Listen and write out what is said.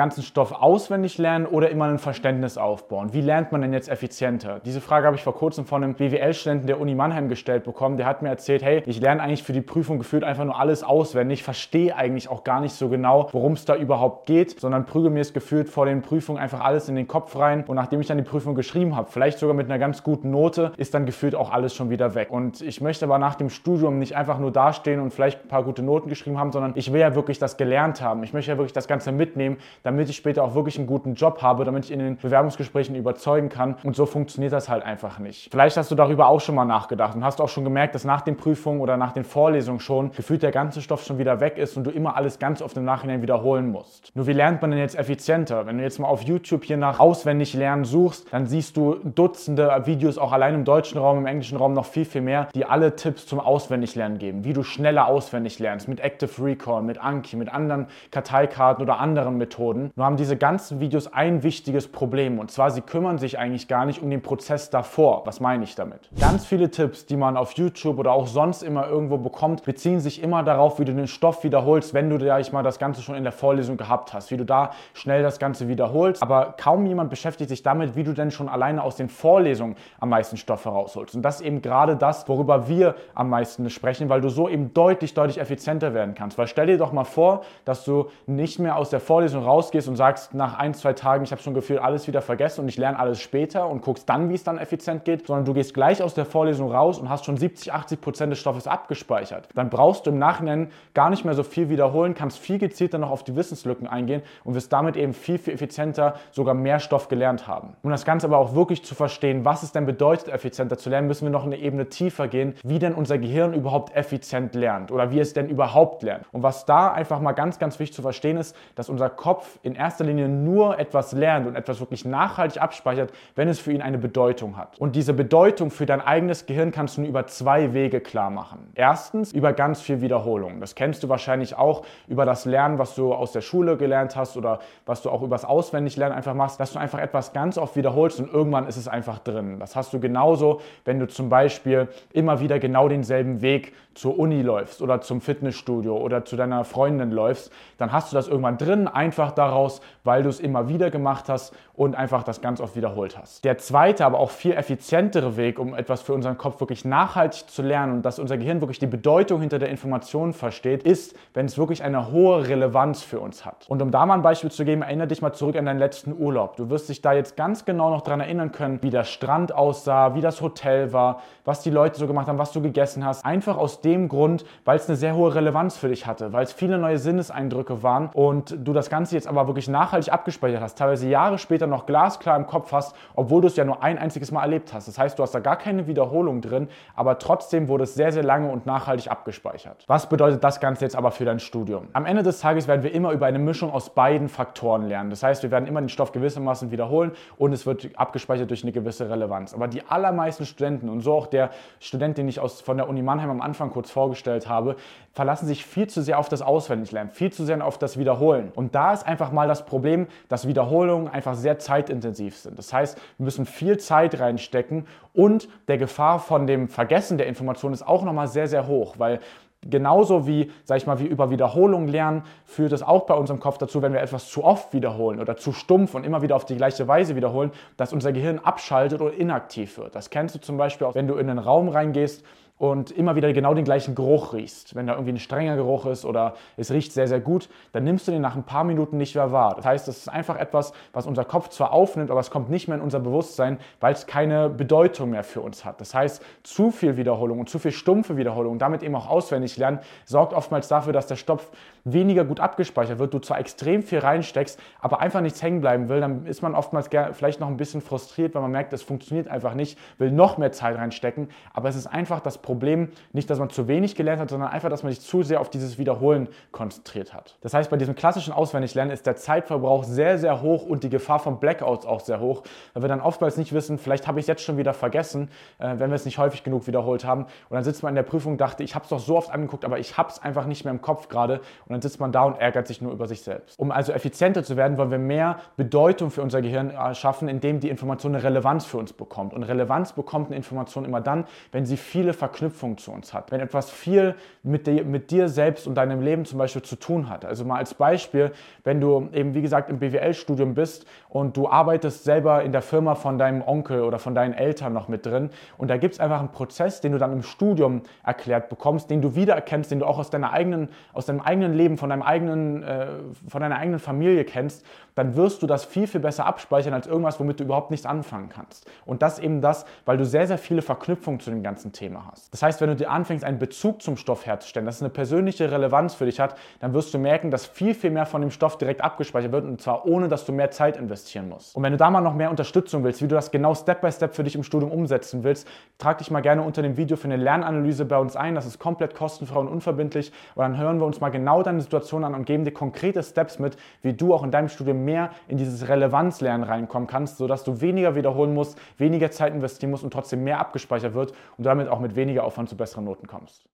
ganzen Stoff auswendig lernen oder immer ein Verständnis aufbauen? Wie lernt man denn jetzt effizienter? Diese Frage habe ich vor kurzem von einem BWL-Studenten der Uni Mannheim gestellt bekommen. Der hat mir erzählt, hey, ich lerne eigentlich für die Prüfung gefühlt einfach nur alles auswendig, verstehe eigentlich auch gar nicht so genau, worum es da überhaupt geht, sondern prüge mir es gefühlt vor den Prüfungen einfach alles in den Kopf rein und nachdem ich dann die Prüfung geschrieben habe, vielleicht sogar mit einer ganz guten Note, ist dann gefühlt auch alles schon wieder weg. Und ich möchte aber nach dem Studium nicht einfach nur dastehen und vielleicht ein paar gute Noten geschrieben haben, sondern ich will ja wirklich das gelernt haben. Ich möchte ja wirklich das Ganze mitnehmen, damit ich später auch wirklich einen guten Job habe, damit ich in den Bewerbungsgesprächen überzeugen kann. Und so funktioniert das halt einfach nicht. Vielleicht hast du darüber auch schon mal nachgedacht und hast auch schon gemerkt, dass nach den Prüfungen oder nach den Vorlesungen schon gefühlt der ganze Stoff schon wieder weg ist und du immer alles ganz oft im Nachhinein wiederholen musst. Nur wie lernt man denn jetzt effizienter? Wenn du jetzt mal auf YouTube hier nach auswendig lernen suchst, dann siehst du Dutzende Videos auch allein im deutschen Raum, im englischen Raum noch viel, viel mehr, die alle Tipps zum Auswendiglernen geben, wie du schneller auswendig lernst mit Active Recall, mit Anki, mit anderen Karteikarten oder anderen Methoden. Nur haben diese ganzen Videos ein wichtiges Problem und zwar sie kümmern sich eigentlich gar nicht um den Prozess davor. Was meine ich damit? Ganz viele Tipps, die man auf YouTube oder auch sonst immer irgendwo bekommt, beziehen sich immer darauf, wie du den Stoff wiederholst, wenn du ja ich mal das Ganze schon in der Vorlesung gehabt hast, wie du da schnell das Ganze wiederholst. Aber kaum jemand beschäftigt sich damit, wie du denn schon alleine aus den Vorlesungen am meisten Stoff herausholst. Und das ist eben gerade das, worüber wir am meisten sprechen, weil du so eben deutlich, deutlich effizienter werden kannst. Weil stell dir doch mal vor, dass du nicht mehr aus der Vorlesung rausgehst und sagst nach ein, zwei Tagen, ich habe schon gefühlt alles wieder vergessen und ich lerne alles später und guckst dann, wie es dann effizient geht, sondern du gehst gleich aus der Vorlesung raus und hast schon 70, 80 Prozent des Stoffes abgespeichert. Dann brauchst du im Nachhinein gar nicht mehr so viel wiederholen, kannst viel gezielter noch auf die Wissenslücken eingehen und wirst damit eben viel, viel effizienter sogar mehr Stoff gelernt haben. Um das Ganze aber auch wirklich zu verstehen, was es denn bedeutet, effizienter zu lernen, müssen wir noch eine Ebene tiefer gehen, wie denn unser Gehirn überhaupt effizient lernt oder wie es denn überhaupt lernt. Und was da einfach mal ganz, ganz wichtig zu verstehen ist, dass unser Kopf in erster Linie nur etwas lernt und etwas wirklich nachhaltig abspeichert, wenn es für ihn eine Bedeutung hat. Und diese Bedeutung für dein eigenes Gehirn kannst du nur über zwei Wege klar machen. Erstens über ganz viel Wiederholung. Das kennst du wahrscheinlich auch über das Lernen, was du aus der Schule gelernt hast oder was du auch übers Auswendiglernen einfach machst, dass du einfach etwas ganz oft wiederholst und irgendwann ist es einfach drin. Das hast du genauso, wenn du zum Beispiel immer wieder genau denselben Weg zur Uni läufst oder zum Fitnessstudio oder zu deiner Freundin läufst, dann hast du das irgendwann drin, einfach daraus, weil du es immer wieder gemacht hast und einfach das ganz oft wiederholt hast. Der zweite, aber auch viel effizientere Weg, um etwas für unseren Kopf wirklich nachhaltig zu lernen und dass unser Gehirn wirklich die Bedeutung hinter der Information versteht, ist, wenn es wirklich eine hohe Relevanz für uns hat. Und um da mal ein Beispiel zu geben, erinnere dich mal zurück an deinen letzten Urlaub. Du wirst dich da jetzt ganz genau noch daran erinnern können, wie der Strand aussah, wie das Hotel war, was die Leute so gemacht haben, was du gegessen hast. Einfach aus dem Grund, weil es eine sehr hohe Relevanz für dich hatte, weil es viele neue Sinneseindrücke waren und du das Ganze jetzt aber wirklich nachhaltig abgespeichert hast, teilweise Jahre später noch glasklar im Kopf hast, obwohl du es ja nur ein einziges Mal erlebt hast. Das heißt, du hast da gar keine Wiederholung drin, aber trotzdem wurde es sehr, sehr lange und nachhaltig abgespeichert. Was bedeutet das Ganze jetzt aber für dein Studium? Am Ende des Tages werden wir immer über eine Mischung aus beiden Faktoren lernen. Das heißt, wir werden immer den Stoff gewissermaßen wiederholen und es wird abgespeichert durch eine gewisse Relevanz. Aber die allermeisten Studenten und so auch der Student, den ich aus, von der Uni Mannheim am Anfang kurz vorgestellt habe, verlassen sich viel zu sehr auf das Auswendiglernen, viel zu sehr auf das Wiederholen. Und da ist einfach mal das Problem, dass Wiederholungen einfach sehr zeitintensiv sind. Das heißt, wir müssen viel Zeit reinstecken und der Gefahr von dem Vergessen der Information ist auch nochmal sehr, sehr hoch, weil Genauso wie, sag ich mal, wie über Wiederholung lernen, führt es auch bei unserem Kopf dazu, wenn wir etwas zu oft wiederholen oder zu stumpf und immer wieder auf die gleiche Weise wiederholen, dass unser Gehirn abschaltet oder inaktiv wird. Das kennst du zum Beispiel auch, wenn du in einen Raum reingehst und immer wieder genau den gleichen Geruch riechst. Wenn da irgendwie ein strenger Geruch ist oder es riecht sehr, sehr gut, dann nimmst du den nach ein paar Minuten nicht mehr wahr. Das heißt, das ist einfach etwas, was unser Kopf zwar aufnimmt, aber es kommt nicht mehr in unser Bewusstsein, weil es keine Bedeutung mehr für uns hat. Das heißt, zu viel Wiederholung und zu viel stumpfe Wiederholung, damit eben auch auswendig lernen, sorgt oftmals dafür, dass der Stoff weniger gut abgespeichert wird, du zwar extrem viel reinsteckst, aber einfach nichts hängen bleiben will, dann ist man oftmals vielleicht noch ein bisschen frustriert, weil man merkt, es funktioniert einfach nicht, will noch mehr Zeit reinstecken, aber es ist einfach das Problem, Problem nicht, dass man zu wenig gelernt hat, sondern einfach, dass man sich zu sehr auf dieses Wiederholen konzentriert hat. Das heißt, bei diesem klassischen Auswendiglernen ist der Zeitverbrauch sehr, sehr hoch und die Gefahr von Blackouts auch sehr hoch, weil wir dann oftmals nicht wissen, vielleicht habe ich es jetzt schon wieder vergessen, äh, wenn wir es nicht häufig genug wiederholt haben. Und dann sitzt man in der Prüfung und dachte, ich habe es doch so oft angeguckt, aber ich habe es einfach nicht mehr im Kopf gerade. Und dann sitzt man da und ärgert sich nur über sich selbst. Um also effizienter zu werden, wollen wir mehr Bedeutung für unser Gehirn äh, schaffen, indem die Information eine Relevanz für uns bekommt. Und Relevanz bekommt eine Information immer dann, wenn sie viele Verknüpfungen Verknüpfung zu uns hat. Wenn etwas viel mit, de, mit dir selbst und deinem Leben zum Beispiel zu tun hat. Also mal als Beispiel, wenn du eben wie gesagt im BWL-Studium bist und du arbeitest selber in der Firma von deinem Onkel oder von deinen Eltern noch mit drin und da gibt es einfach einen Prozess, den du dann im Studium erklärt bekommst, den du wiedererkennst, den du auch aus, deiner eigenen, aus deinem eigenen Leben, von, deinem eigenen, äh, von deiner eigenen Familie kennst, dann wirst du das viel, viel besser abspeichern als irgendwas, womit du überhaupt nichts anfangen kannst. Und das eben das, weil du sehr, sehr viele Verknüpfungen zu dem ganzen Thema hast. Das heißt, wenn du dir anfängst, einen Bezug zum Stoff herzustellen, dass es eine persönliche Relevanz für dich hat, dann wirst du merken, dass viel, viel mehr von dem Stoff direkt abgespeichert wird und zwar ohne, dass du mehr Zeit investieren musst. Und wenn du da mal noch mehr Unterstützung willst, wie du das genau Step by Step für dich im Studium umsetzen willst, trag dich mal gerne unter dem Video für eine Lernanalyse bei uns ein. Das ist komplett kostenfrei und unverbindlich. Und dann hören wir uns mal genau deine Situation an und geben dir konkrete Steps mit, wie du auch in deinem Studium mehr in dieses Relevanzlernen reinkommen kannst, sodass du weniger wiederholen musst, weniger Zeit investieren musst und trotzdem mehr abgespeichert wird und damit auch mit weniger Aufwand zu besseren Noten kommst.